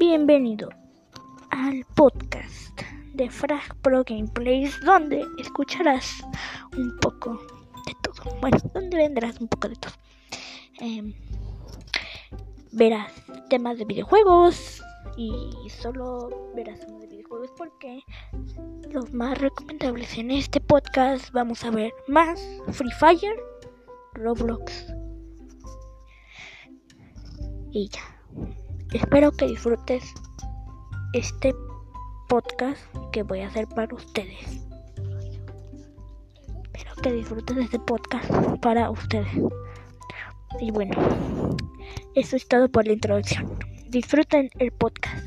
Bienvenido al podcast de Frag Pro Gameplays, donde escucharás un poco de todo. Bueno, donde vendrás un poco de todo. Em, verás temas de videojuegos y solo verás temas de videojuegos porque los más recomendables en este podcast vamos a ver más Free Fire, Roblox y ya. Espero que disfrutes este podcast que voy a hacer para ustedes. Espero que disfrutes este podcast para ustedes. Y bueno, eso es todo por la introducción. Disfruten el podcast.